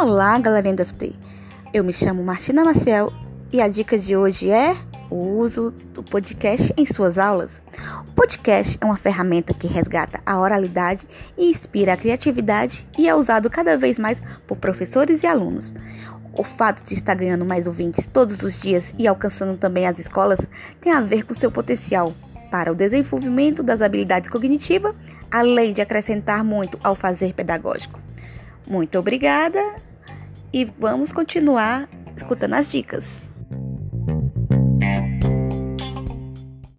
Olá, galerinha do FT. Eu me chamo Martina Maciel e a dica de hoje é o uso do podcast em suas aulas. O podcast é uma ferramenta que resgata a oralidade e inspira a criatividade e é usado cada vez mais por professores e alunos. O fato de estar ganhando mais ouvintes todos os dias e alcançando também as escolas tem a ver com seu potencial para o desenvolvimento das habilidades cognitivas, além de acrescentar muito ao fazer pedagógico. Muito obrigada e vamos continuar escutando as dicas.